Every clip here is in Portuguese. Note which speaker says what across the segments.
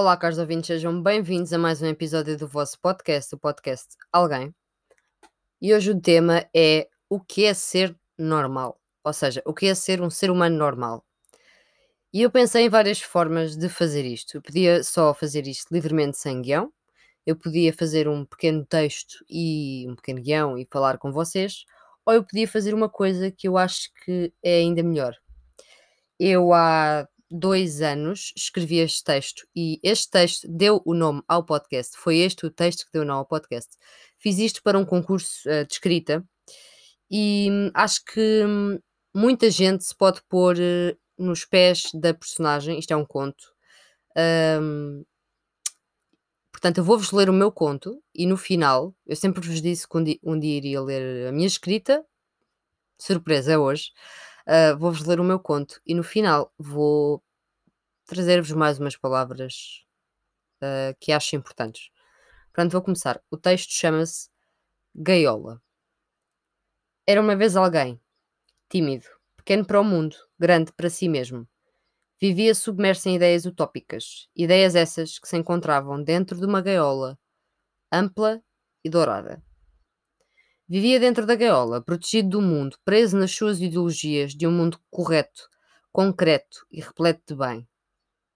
Speaker 1: Olá, caros ouvintes, sejam bem-vindos a mais um episódio do vosso podcast, o podcast Alguém. E hoje o tema é o que é ser normal, ou seja, o que é ser um ser humano normal. E eu pensei em várias formas de fazer isto. Eu podia só fazer isto livremente sem guião, eu podia fazer um pequeno texto e um pequeno guião e falar com vocês, ou eu podia fazer uma coisa que eu acho que é ainda melhor. Eu há dois anos escrevi este texto e este texto deu o nome ao podcast. Foi este o texto que deu o nome ao podcast. Fiz isto para um concurso uh, de escrita e hum, acho que hum, muita gente se pode pôr uh, nos pés da personagem. Isto é um conto. Um, portanto, eu vou-vos ler o meu conto e no final, eu sempre vos disse que um dia, um dia iria ler a minha escrita. Surpresa, é hoje. Uh, vou-vos ler o meu conto e no final vou trazer-vos mais umas palavras uh, que acho importantes. Portanto, vou começar. O texto chama-se Gaiola. Era uma vez alguém, tímido, pequeno para o mundo, grande para si mesmo. Vivia submerso em ideias utópicas, ideias essas que se encontravam dentro de uma gaiola, ampla e dourada. Vivia dentro da gaiola, protegido do mundo, preso nas suas ideologias de um mundo correto, concreto e repleto de bem.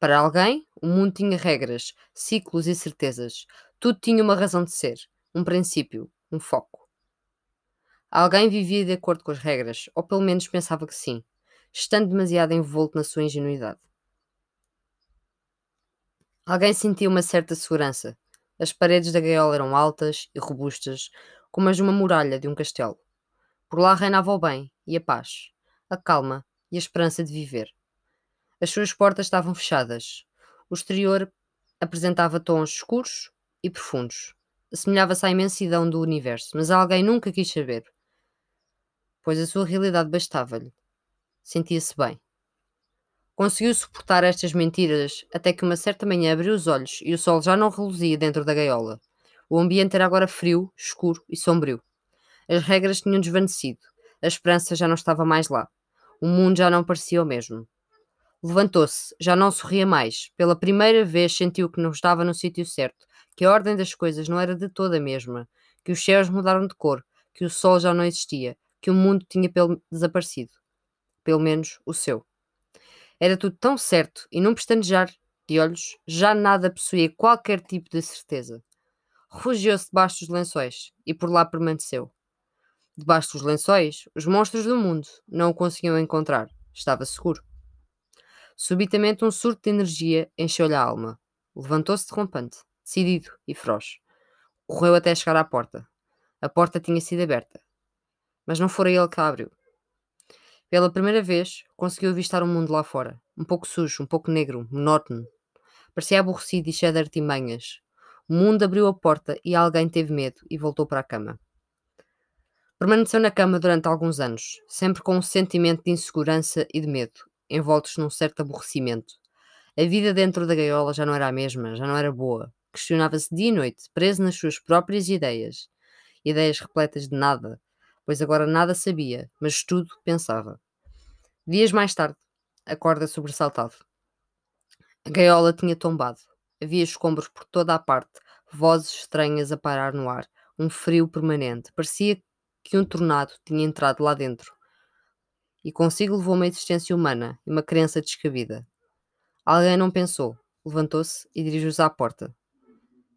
Speaker 1: Para alguém, o mundo tinha regras, ciclos e certezas. Tudo tinha uma razão de ser, um princípio, um foco. Alguém vivia de acordo com as regras, ou pelo menos pensava que sim, estando demasiado envolto na sua ingenuidade. Alguém sentia uma certa segurança. As paredes da gaiola eram altas e robustas, como as de uma muralha de um castelo. Por lá reinava o bem e a paz, a calma e a esperança de viver. As suas portas estavam fechadas. O exterior apresentava tons escuros e profundos. Assemelhava-se à imensidão do universo, mas alguém nunca quis saber, pois a sua realidade bastava-lhe. Sentia-se bem. Conseguiu suportar estas mentiras até que uma certa manhã abriu os olhos e o sol já não reluzia dentro da gaiola. O ambiente era agora frio, escuro e sombrio. As regras tinham desvanecido. A esperança já não estava mais lá. O mundo já não parecia o mesmo. Levantou-se, já não sorria mais. Pela primeira vez sentiu que não estava no sítio certo, que a ordem das coisas não era de toda a mesma, que os céus mudaram de cor, que o sol já não existia, que o mundo tinha desaparecido. Pelo menos o seu. Era tudo tão certo e num pestanejar de olhos já nada possuía qualquer tipo de certeza. Refugiou-se debaixo dos lençóis e por lá permaneceu. Debaixo dos lençóis, os monstros do mundo não o conseguiam encontrar. Estava seguro. Subitamente um surto de energia encheu-lhe a alma. Levantou-se derrompante, decidido e feroz. Correu até chegar à porta. A porta tinha sido aberta. Mas não fora ele que a abriu. Pela primeira vez, conseguiu avistar o mundo lá fora. Um pouco sujo, um pouco negro, monótono. Parecia aborrecido e cheio de artimanhas. O mundo abriu a porta e alguém teve medo e voltou para a cama. Permaneceu na cama durante alguns anos, sempre com um sentimento de insegurança e de medo, envoltos num certo aborrecimento. A vida dentro da gaiola já não era a mesma, já não era boa. Questionava-se dia e noite, preso nas suas próprias ideias. Ideias repletas de nada, pois agora nada sabia, mas tudo pensava. Dias mais tarde, acorda sobressaltado. A gaiola tinha tombado. Havia escombros por toda a parte, vozes estranhas a parar no ar, um frio permanente. Parecia que um tornado tinha entrado lá dentro. E consigo levou uma existência humana e uma crença descabida. Alguém não pensou, levantou-se e dirigiu-se à porta.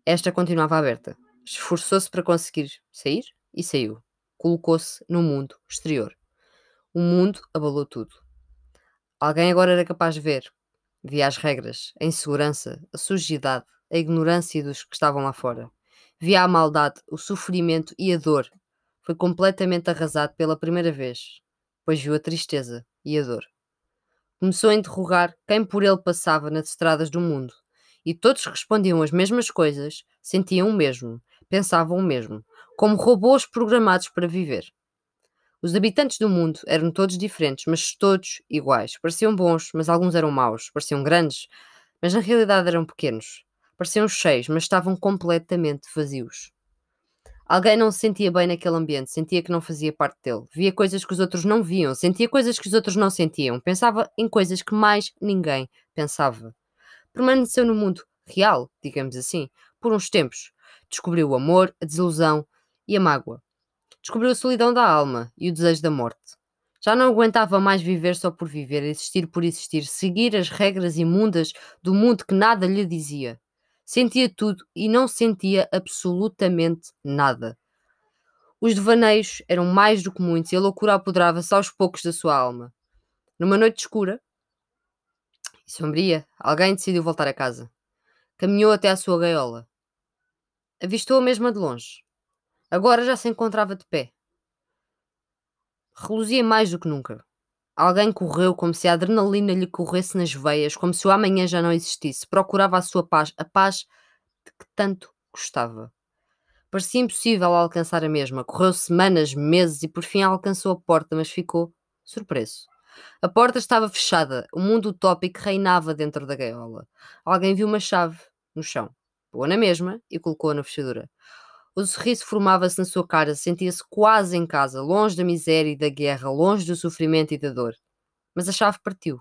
Speaker 1: Esta continuava aberta. Esforçou-se para conseguir sair e saiu. Colocou-se no mundo exterior. O mundo abalou tudo. Alguém agora era capaz de ver, Via as regras, a insegurança, a sujidade, a ignorância dos que estavam lá fora. Via a maldade, o sofrimento e a dor. Foi completamente arrasado pela primeira vez, pois viu a tristeza e a dor. Começou a interrogar quem por ele passava nas estradas do mundo, e todos respondiam as mesmas coisas, sentiam o mesmo, pensavam o mesmo, como robôs programados para viver. Os habitantes do mundo eram todos diferentes, mas todos iguais. Pareciam bons, mas alguns eram maus. Pareciam grandes, mas na realidade eram pequenos. Pareciam cheios, mas estavam completamente vazios. Alguém não se sentia bem naquele ambiente, sentia que não fazia parte dele. Via coisas que os outros não viam, sentia coisas que os outros não sentiam, pensava em coisas que mais ninguém pensava. Permaneceu no mundo real, digamos assim, por uns tempos. Descobriu o amor, a desilusão e a mágoa. Descobriu a solidão da alma e o desejo da morte. Já não aguentava mais viver só por viver, existir por existir, seguir as regras imundas do mundo que nada lhe dizia. Sentia tudo e não sentia absolutamente nada. Os devaneios eram mais do que muitos e a loucura apoderava-se aos poucos da sua alma. Numa noite escura e sombria, alguém decidiu voltar a casa. Caminhou até à sua gaiola. Avistou-a mesma de longe. Agora já se encontrava de pé. Reluzia mais do que nunca. Alguém correu como se a adrenalina lhe corresse nas veias, como se o amanhã já não existisse. Procurava a sua paz, a paz de que tanto gostava. Parecia impossível alcançar a mesma. Correu semanas, meses e por fim alcançou a porta, mas ficou surpreso. A porta estava fechada. O mundo utópico reinava dentro da gaiola. Alguém viu uma chave no chão, pôs na mesma e colocou-a na fechadura. O sorriso formava-se na sua cara, sentia-se quase em casa, longe da miséria e da guerra, longe do sofrimento e da dor. Mas a chave partiu.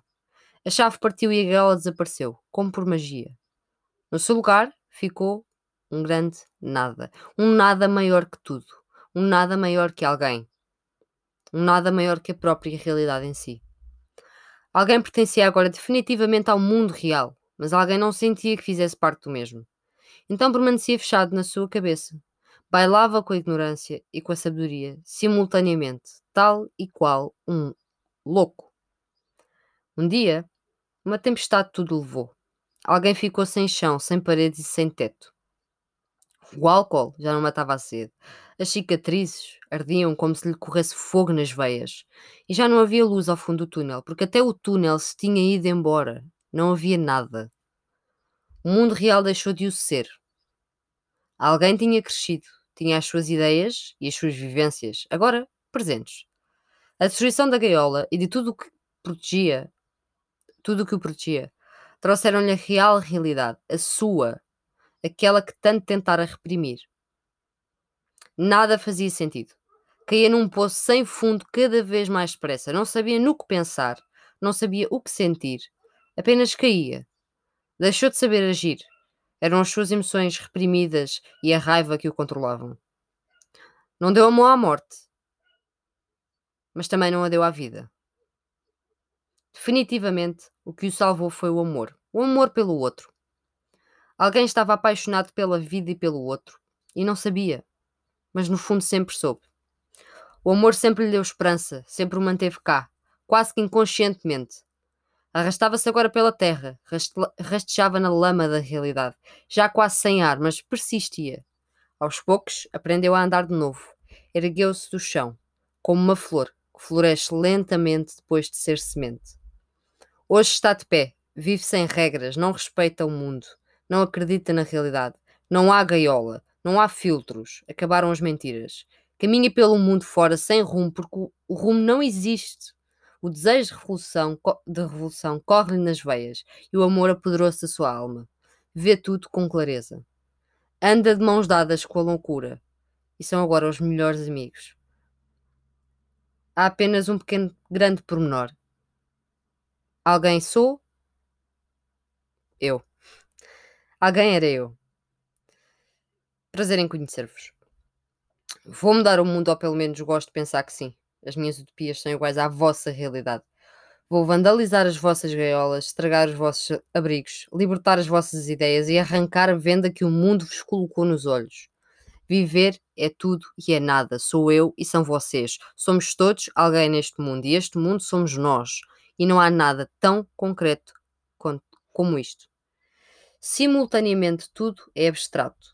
Speaker 1: A chave partiu e a gaiola desapareceu, como por magia. No seu lugar ficou um grande nada. Um nada maior que tudo. Um nada maior que alguém. Um nada maior que a própria realidade em si. Alguém pertencia agora definitivamente ao mundo real, mas alguém não sentia que fizesse parte do mesmo. Então permanecia fechado na sua cabeça. Bailava com a ignorância e com a sabedoria, simultaneamente, tal e qual um louco. Um dia, uma tempestade tudo levou. Alguém ficou sem chão, sem paredes e sem teto. O álcool já não matava a sede. As cicatrizes ardiam como se lhe corresse fogo nas veias. E já não havia luz ao fundo do túnel, porque até o túnel se tinha ido embora. Não havia nada. O mundo real deixou de o ser. Alguém tinha crescido, tinha as suas ideias e as suas vivências, agora presentes. A destruição da gaiola e de tudo o que protegia, tudo o que o protegia, trouxeram-lhe a real realidade, a sua, aquela que tanto tentara reprimir. Nada fazia sentido. Caía num poço sem fundo cada vez mais depressa. Não sabia no que pensar, não sabia o que sentir. Apenas caía. Deixou de saber agir. Eram as suas emoções reprimidas e a raiva que o controlavam. Não deu a mão à morte, mas também não a deu à vida. Definitivamente, o que o salvou foi o amor. O amor pelo outro. Alguém estava apaixonado pela vida e pelo outro, e não sabia, mas no fundo sempre soube. O amor sempre lhe deu esperança, sempre o manteve cá, quase que inconscientemente. Arrastava-se agora pela terra, rastejava na lama da realidade, já quase sem ar, mas persistia. Aos poucos, aprendeu a andar de novo. Ergueu-se do chão, como uma flor que floresce lentamente depois de ser semente. Hoje está de pé, vive sem regras, não respeita o mundo, não acredita na realidade. Não há gaiola, não há filtros. Acabaram as mentiras. Caminha pelo mundo fora sem rumo, porque o rumo não existe. O desejo de revolução, de revolução corre-lhe nas veias e o amor apoderou-se da sua alma. Vê tudo com clareza. Anda de mãos dadas com a loucura e são agora os melhores amigos. Há apenas um pequeno, grande pormenor. Alguém sou? Eu. Alguém era eu. Prazer em conhecer-vos. Vou mudar o mundo, ou pelo menos gosto de pensar que sim. As minhas utopias são iguais à vossa realidade. Vou vandalizar as vossas gaiolas, estragar os vossos abrigos, libertar as vossas ideias e arrancar a venda que o mundo vos colocou nos olhos. Viver é tudo e é nada. Sou eu e são vocês. Somos todos alguém neste mundo e este mundo somos nós. E não há nada tão concreto como isto. Simultaneamente tudo é abstrato.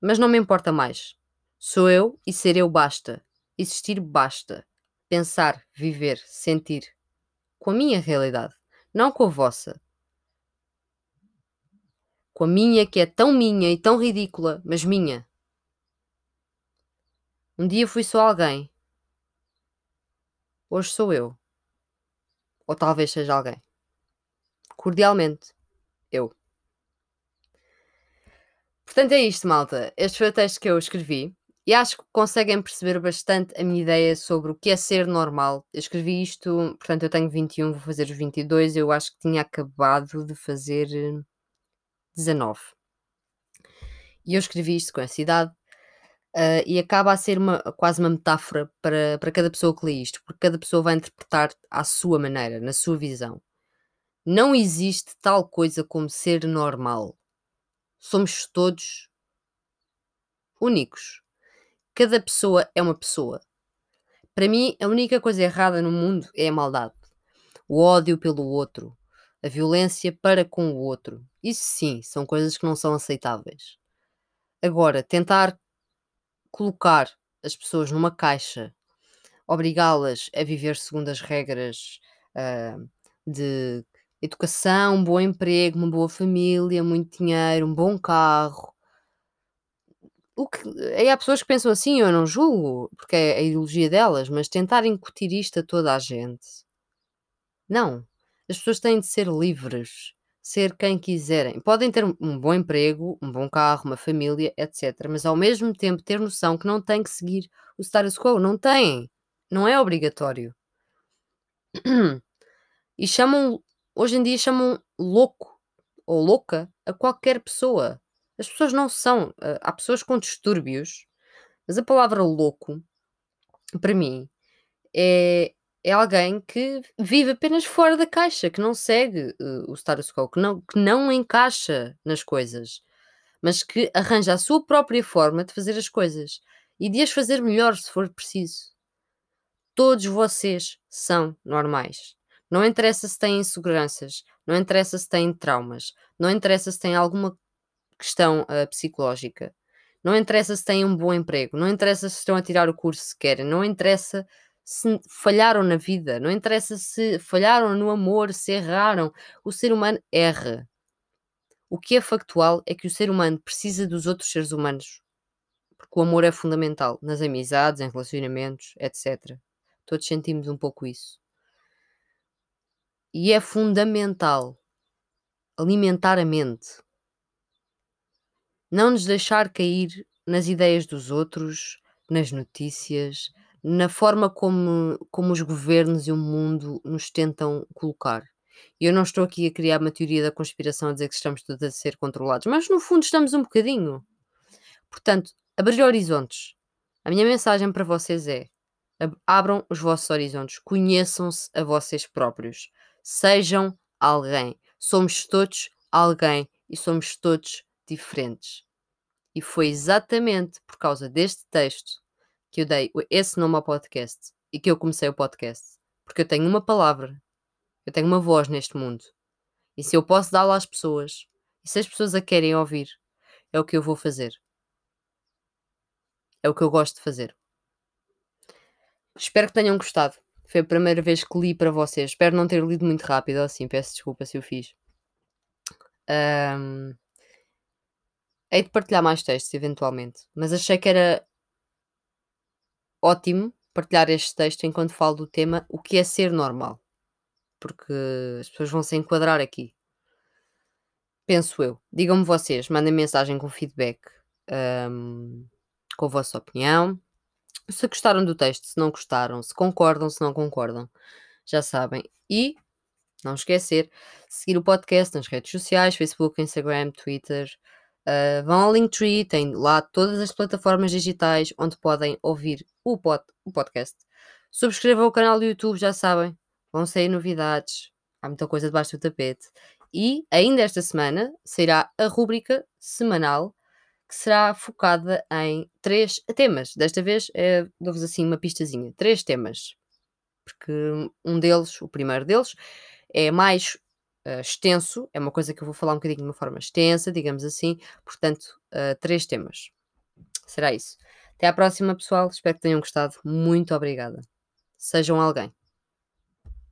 Speaker 1: Mas não me importa mais. Sou eu e ser eu basta. Existir basta. Pensar, viver, sentir. Com a minha realidade, não com a vossa. Com a minha que é tão minha e tão ridícula, mas minha. Um dia fui só alguém. Hoje sou eu. Ou talvez seja alguém. Cordialmente, eu. Portanto, é isto, malta. Este foi o texto que eu escrevi e acho que conseguem perceber bastante a minha ideia sobre o que é ser normal. Eu escrevi isto, portanto, eu tenho 21, vou fazer os 22. Eu acho que tinha acabado de fazer 19. E eu escrevi isto com essa idade uh, e acaba a ser uma, quase uma metáfora para, para cada pessoa que lê isto, porque cada pessoa vai interpretar à sua maneira, na sua visão. Não existe tal coisa como ser normal. Somos todos únicos. Cada pessoa é uma pessoa. Para mim, a única coisa errada no mundo é a maldade. O ódio pelo outro, a violência para com o outro. Isso sim, são coisas que não são aceitáveis. Agora, tentar colocar as pessoas numa caixa, obrigá-las a viver segundo as regras uh, de educação, um bom emprego, uma boa família, muito dinheiro, um bom carro. O que, aí há pessoas que pensam assim, eu não julgo, porque é a ideologia delas, mas tentar incutir isto a toda a gente. Não. As pessoas têm de ser livres, ser quem quiserem. Podem ter um bom emprego, um bom carro, uma família, etc. Mas ao mesmo tempo ter noção que não têm que seguir o status quo. Não têm. Não é obrigatório. E chamam Hoje em dia chamam louco ou louca a qualquer pessoa. As pessoas não são. Eh, há pessoas com distúrbios, mas a palavra louco, para mim, é, é alguém que vive apenas fora da caixa, que não segue uh, o status quo, que não, que não encaixa nas coisas, mas que arranja a sua própria forma de fazer as coisas e de as fazer melhor se for preciso. Todos vocês são normais. Não interessa se têm inseguranças, não interessa se têm traumas, não interessa se têm alguma questão uh, psicológica, não interessa se têm um bom emprego, não interessa se estão a tirar o curso que querem, não interessa se falharam na vida, não interessa se falharam no amor, se erraram. O ser humano erra. O que é factual é que o ser humano precisa dos outros seres humanos, porque o amor é fundamental nas amizades, em relacionamentos, etc. Todos sentimos um pouco isso. E é fundamental alimentar a mente. Não nos deixar cair nas ideias dos outros, nas notícias, na forma como, como os governos e o mundo nos tentam colocar. Eu não estou aqui a criar uma teoria da conspiração a dizer que estamos todos a ser controlados, mas no fundo estamos um bocadinho. Portanto, abrir horizontes. A minha mensagem para vocês é: abram os vossos horizontes, conheçam-se a vocês próprios. Sejam alguém. Somos todos alguém e somos todos diferentes. E foi exatamente por causa deste texto que eu dei esse nome ao podcast e que eu comecei o podcast. Porque eu tenho uma palavra, eu tenho uma voz neste mundo. E se eu posso dá-la às pessoas, e se as pessoas a querem ouvir, é o que eu vou fazer. É o que eu gosto de fazer. Espero que tenham gostado. Foi a primeira vez que li para vocês. Espero não ter lido muito rápido, assim, peço desculpa se eu fiz. Um, hei de partilhar mais textos, eventualmente, mas achei que era ótimo partilhar este texto enquanto falo do tema o que é ser normal, porque as pessoas vão se enquadrar aqui. Penso eu. Digam-me vocês, mandem mensagem com feedback, um, com a vossa opinião se gostaram do texto, se não gostaram, se concordam, se não concordam, já sabem. E não esquecer, seguir o podcast nas redes sociais, Facebook, Instagram, Twitter. Uh, vão ao Linktree, tem lá todas as plataformas digitais onde podem ouvir o, pod, o podcast. Subscrevam o canal do YouTube, já sabem, vão sair novidades, há muita coisa debaixo do tapete. E ainda esta semana sairá a rúbrica semanal que será focada em três temas. Desta vez é, dou-vos assim uma pistazinha: três temas. Porque um deles, o primeiro deles, é mais uh, extenso, é uma coisa que eu vou falar um bocadinho de uma forma extensa, digamos assim. Portanto, uh, três temas. Será isso. Até à próxima, pessoal. Espero que tenham gostado. Muito obrigada. Sejam alguém.